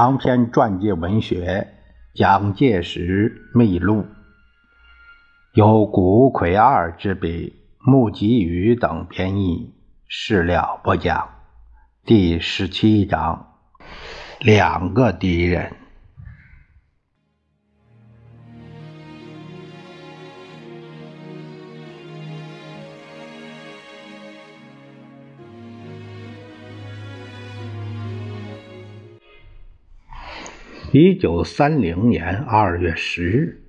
长篇传记文学《蒋介石秘录》，由谷葵二之笔，穆吉宇等编译，史料不讲。第十七章：两个敌人。一九三零年二月十日，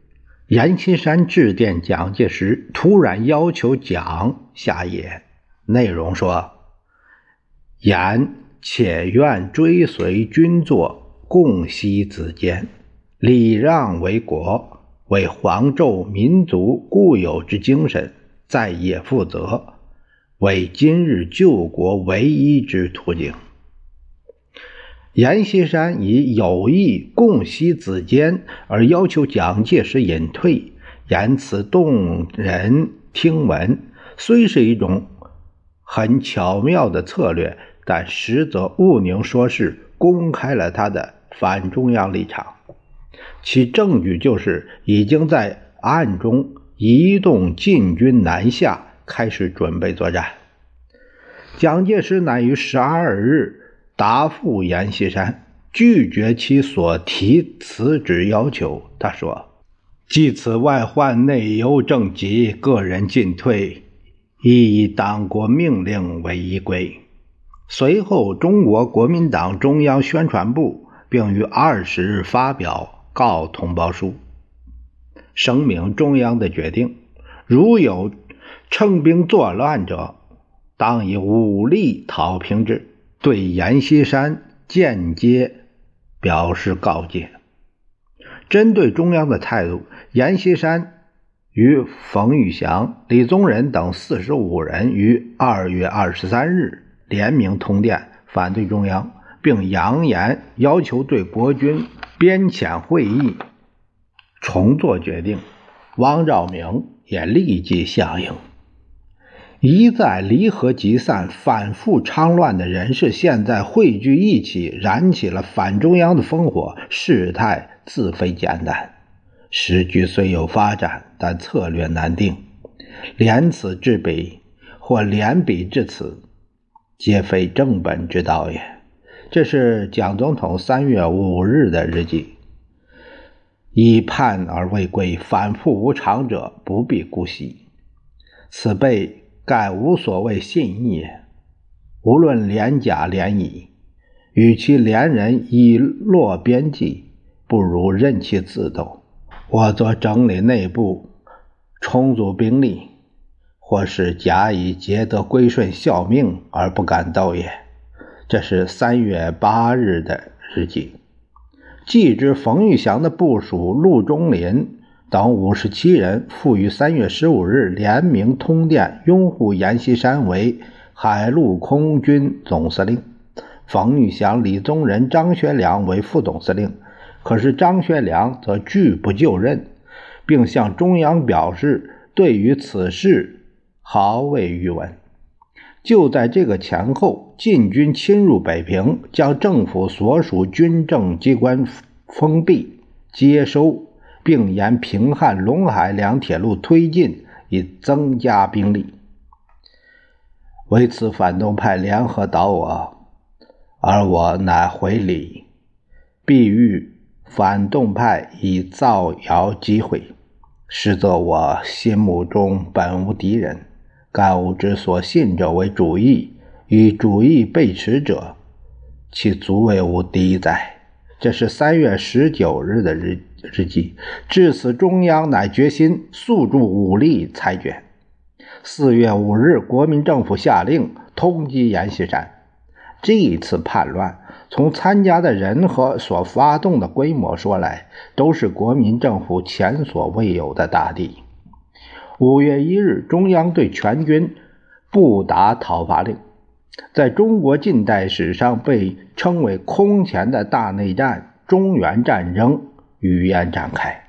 阎锡山致电蒋介石，突然要求蒋下野。内容说：“阎且愿追随君作，共息子间，礼让为国，为黄胄民族固有之精神，在野负责，为今日救国唯一之途径。”阎锡山以有意共袭子坚而要求蒋介石隐退，言辞动人听闻，虽是一种很巧妙的策略，但实则毋宁说是公开了他的反中央立场。其证据就是已经在暗中移动禁军南下，开始准备作战。蒋介石乃于十二日。答复阎锡山，拒绝其所提辞职要求。他说：“即此外患内忧正急，个人进退亦以党国命令为依归。”随后，中国国民党中央宣传部并于二十日发表告通报书，声明中央的决定：如有乘兵作乱者，当以武力讨平之。对阎锡山间接表示告诫。针对中央的态度，阎锡山与冯玉祥、李宗仁等四十五人于二月二十三日联名通电，反对中央，并扬言要求对国军编遣会议重做决定。汪兆铭也立即响应。一再离合集散、反复昌乱的人士，现在汇聚一起，燃起了反中央的烽火。事态自非简单，时局虽有发展，但策略难定。连此至彼，或连彼至此，皆非正本之道也。这是蒋总统三月五日的日记。以叛而未归，反复无常者，不必姑息。此辈。盖无所谓信义。无论廉甲廉乙，与其连人以落边际，不如任其自斗。我则整理内部，充足兵力，或是假以节德归顺效命而不敢斗也。这是三月八日的日记。既知冯玉祥的部署陆中林。等五十七人复于三月十五日联名通电，拥护阎锡山为海陆空军总司令，冯玉祥、李宗仁、张学良为副总司令。可是张学良则拒不就任，并向中央表示对于此事毫未余闻。就在这个前后，晋军侵入北平，将政府所属军政机关封闭、接收。并沿平汉、陇海两铁路推进，以增加兵力。为此，反动派联合捣我，而我乃回礼，必欲反动派以造谣机会。实则我心目中本无敌人，干吾之所信者为主义，与主义背驰者，其足为吾敌哉？这是三月十九日的日。之际至此，中央乃决心诉诸武力裁决。四月五日，国民政府下令通缉阎锡山。这一次叛乱，从参加的人和所发动的规模说来，都是国民政府前所未有的大地。五月一日，中央对全军不打讨伐令，在中国近代史上被称为“空前的大内战”——中原战争。语言展开。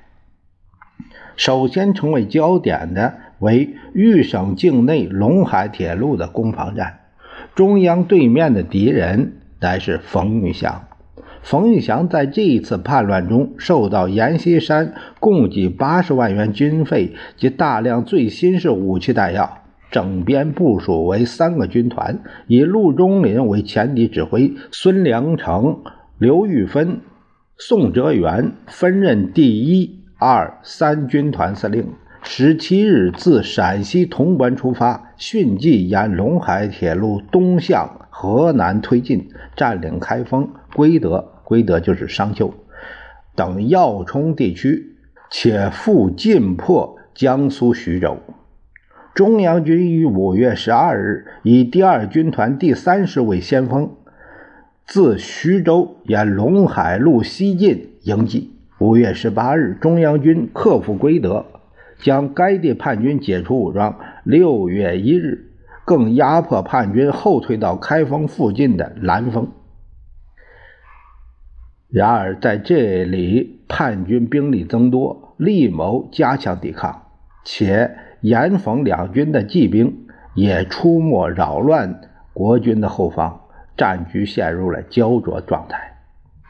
首先成为焦点的为豫省境内陇海铁路的攻防战。中央对面的敌人乃是冯玉祥。冯玉祥在这一次叛乱中受到阎锡山供给八十万元军费及大量最新式武器弹药，整编部署为三个军团，以陆中林为前敌指挥，孙良诚、刘玉芬、宋哲元分任第一、二、三军团司令。十七日自陕西潼关出发，迅即沿陇海铁路东向河南推进，占领开封、归德（归德就是商丘）等要冲地区，且复进破江苏徐州。中央军于五月十二日以第二军团第三师为先锋，自徐州沿陇海路西进迎击。五月十八日，中央军克服归德。将该地叛军解除武装。六月一日，更压迫叛军后退到开封附近的兰丰。然而，在这里，叛军兵力增多，力谋加强抵抗，且严冯两军的骑兵也出没扰乱国军的后方，战局陷入了焦灼状态。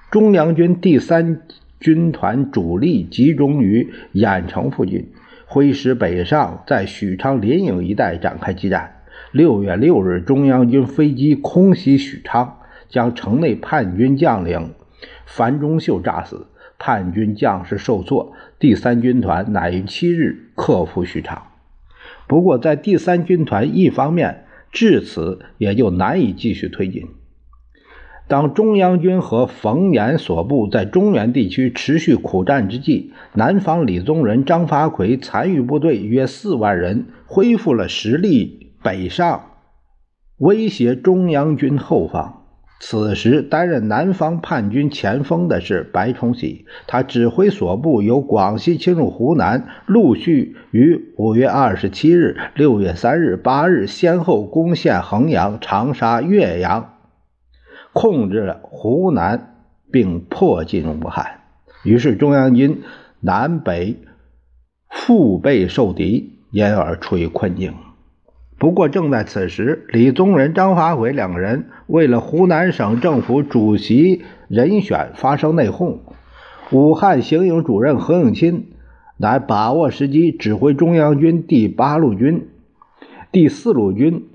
中央军第三军团主力集中于郾城附近。挥师北上，在许昌临颍一带展开激战。六月六日，中央军飞机空袭许昌，将城内叛军将领樊中秀炸死，叛军将士受挫。第三军团乃于七日克服许昌。不过，在第三军团一方面，至此也就难以继续推进。当中央军和冯延所部在中原地区持续苦战之际，南方李宗仁、张发奎残余部队约四万人恢复了实力，北上威胁中央军后方。此时，担任南方叛军前锋的是白崇禧，他指挥所部由广西侵入湖南，陆续于五月二十七日、六月三日、八日先后攻陷衡阳、长沙、岳阳。控制了湖南，并迫近武汉，于是中央军南北腹背受敌，因而处于困境。不过，正在此时，李宗仁、张发奎两个人为了湖南省政府主席人选发生内讧。武汉行营主任何应钦乃把握时机，指挥中央军第八路军、第四路军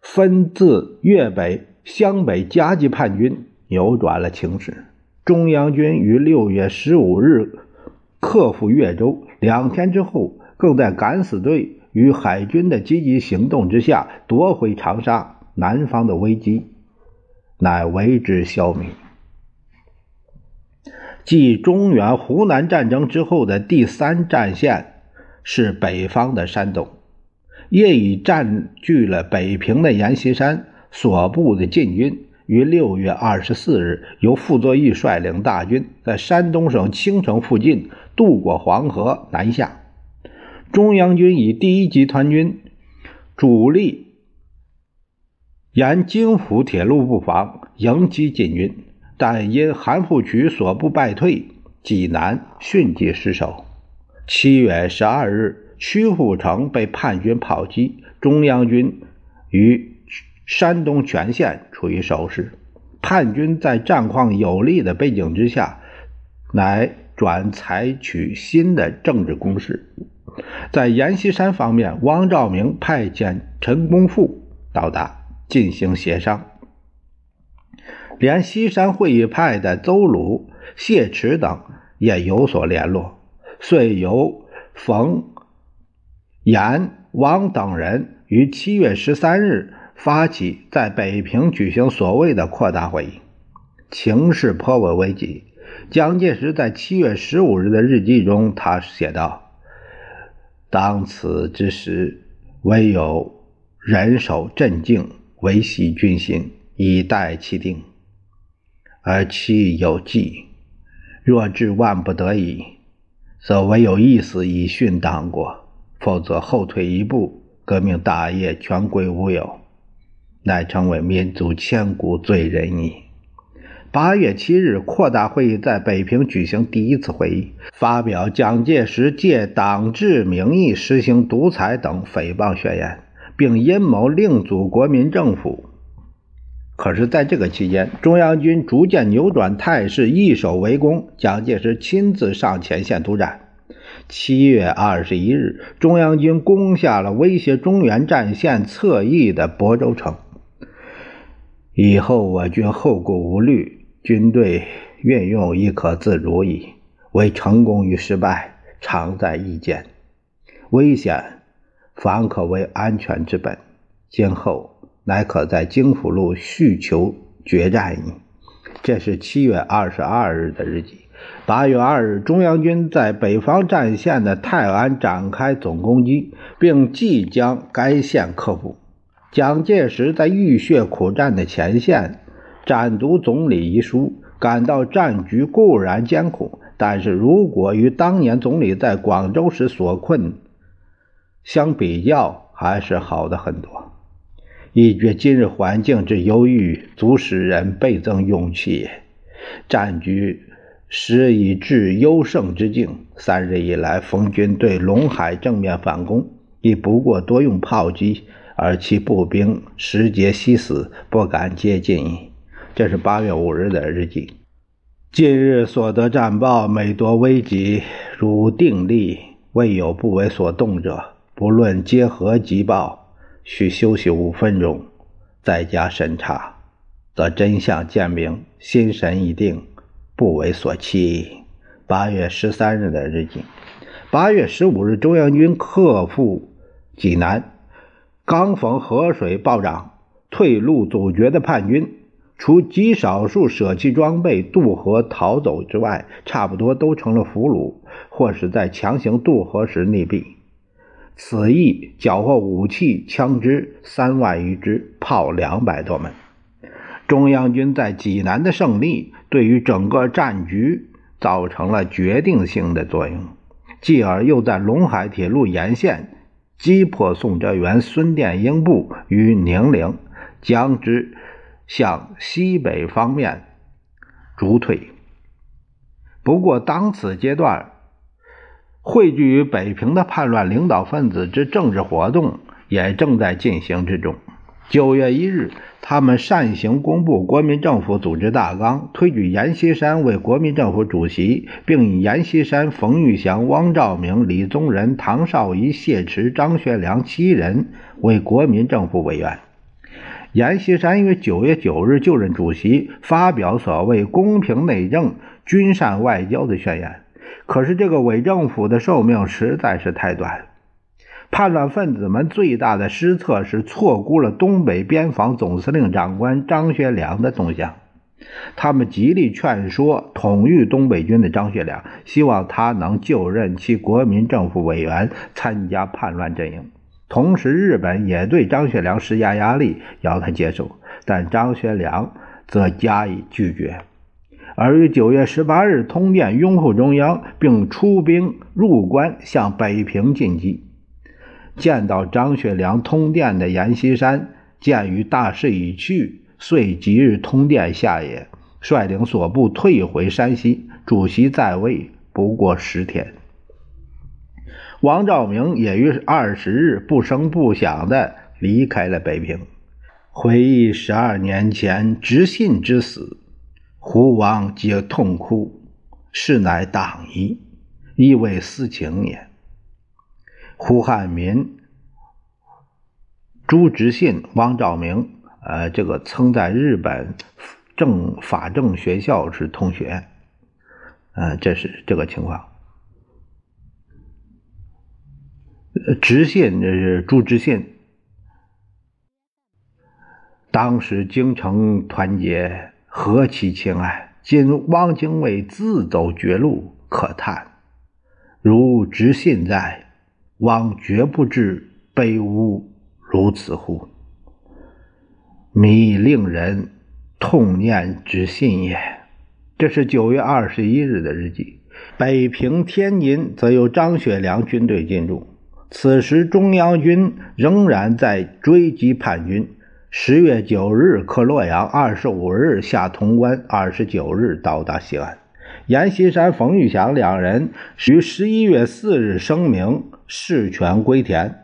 分自粤北。湘北夹击叛军，扭转了情势。中央军于六月十五日克服岳州，两天之后，更在敢死队与海军的积极行动之下夺回长沙。南方的危机乃为之消弭。继中原湖南战争之后的第三战线是北方的山东，业已占据了北平的阎锡山。所部的禁军于六月二十四日由傅作义率领大军在山东省青城附近渡过黄河南下。中央军以第一集团军主力沿京沪铁路布防迎击禁军，但因韩复榘所部败退，济南迅即失守。七月十二日，曲阜城被叛军炮击，中央军于。山东全线处于守势，叛军在战况有利的背景之下，乃转采取新的政治攻势。在阎锡山方面，汪兆铭派遣陈公富到达进行协商，连西山会议派的邹鲁、谢池等也有所联络，遂由冯、阎、王等人于七月十三日。发起在北平举行所谓的扩大会议，情势颇为危急。蒋介石在七月十五日的日记中，他写道：“当此之时，唯有忍守镇静，维系军心，以待其定。而其有计，若至万不得已，则唯有一死以殉党国；否则后退一步，革命大业全归乌有。”乃成为民族千古罪人矣。八月七日，扩大会议在北平举行第一次会议，发表蒋介石借党治名义实行独裁等诽谤宣言，并阴谋另组国民政府。可是，在这个期间，中央军逐渐扭转态势，易守围攻。蒋介石亲自上前线督战。七月二十一日，中央军攻下了威胁中原战线侧翼的亳州城。以后我军后顾无虑，军队运用亦可自如矣。为成功与失败，常在意见。危险，反可为安全之本。今后。乃可在京府路续求决战矣。这是七月二十二日的日记。八月二日，中央军在北方战线的泰安展开总攻击，并即将该线克服。蒋介石在浴血苦战的前线，展读总理遗书，感到战局固然艰苦，但是如果与当年总理在广州时所困相比较，还是好的很多。一觉今日环境之忧郁，足使人倍增勇气。战局时已至优胜之境。三日以来，冯军对陇海正面反攻，亦不过多用炮击，而其步兵时节悉死，不敢接近。这是八月五日的日记。近日所得战报，每多危急，如定力，未有不为所动者。不论结何急报。需休息五分钟，再加审查，则真相见明，心神已定，不为所欺。八月十三日的日记。八月十五日，中央军克复济南，刚逢河水暴涨，退路阻绝的叛军，除极少数舍弃装备渡河逃走之外，差不多都成了俘虏，或是在强行渡河时溺毙。此役缴获武器、枪支三万余支，炮两百多门。中央军在济南的胜利，对于整个战局造成了决定性的作用。继而又在陇海铁路沿线击破宋哲元、孙殿英部于宁陵，将之向西北方面逐退。不过，当此阶段。汇聚于北平的叛乱领导分子之政治活动也正在进行之中。九月一日，他们擅行公布国民政府组织大纲，推举阎锡山为国民政府主席，并以阎锡山、冯玉祥、汪兆铭、李宗仁、唐绍仪、谢池、张学良七人为国民政府委员。阎锡山于九月九日就任主席，发表所谓“公平内政、均善外交”的宣言。可是这个伪政府的寿命实在是太短，叛乱分子们最大的失策是错估了东北边防总司令长官张学良的动向。他们极力劝说统御东北军的张学良，希望他能就任其国民政府委员，参加叛乱阵营。同时，日本也对张学良施加压力，要他接受，但张学良则加以拒绝。而于九月十八日通电拥护中央，并出兵入关向北平进击。见到张学良通电的阎锡山，鉴于大势已去，遂即日通电下野，率领所部退回山西。主席在位不过十天。王兆明也于二十日不声不响地离开了北平，回忆十二年前直信之死。胡王皆痛哭，是乃党夷，亦为私情也。胡汉民、朱执信、王兆明，呃，这个曾在日本政法政学校是同学，呃，这是这个情况。执信这是朱执信，当时京城团结。何其情爱！今汪精卫自走绝路，可叹。如执信在，汪绝不至卑污如此乎？弥令人痛念之信也。这是九月二十一日的日记。北平、天津则由张学良军队进驻，此时中央军仍然在追击叛军。十月九日克洛阳，二十五日下潼关，二十九日到达西安。阎锡山、冯玉祥两人于十一月四日声明事权归田，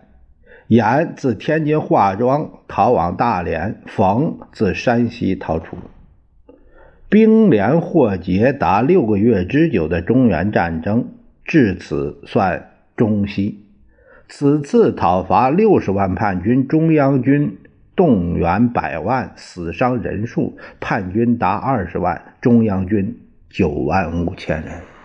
阎自天津化妆逃往大连，冯自山西逃出。兵连祸结达六个月之久的中原战争至此算中西。此次讨伐六十万叛军，中央军动员百万，死伤人数叛军达二十万，中央军九万五千人。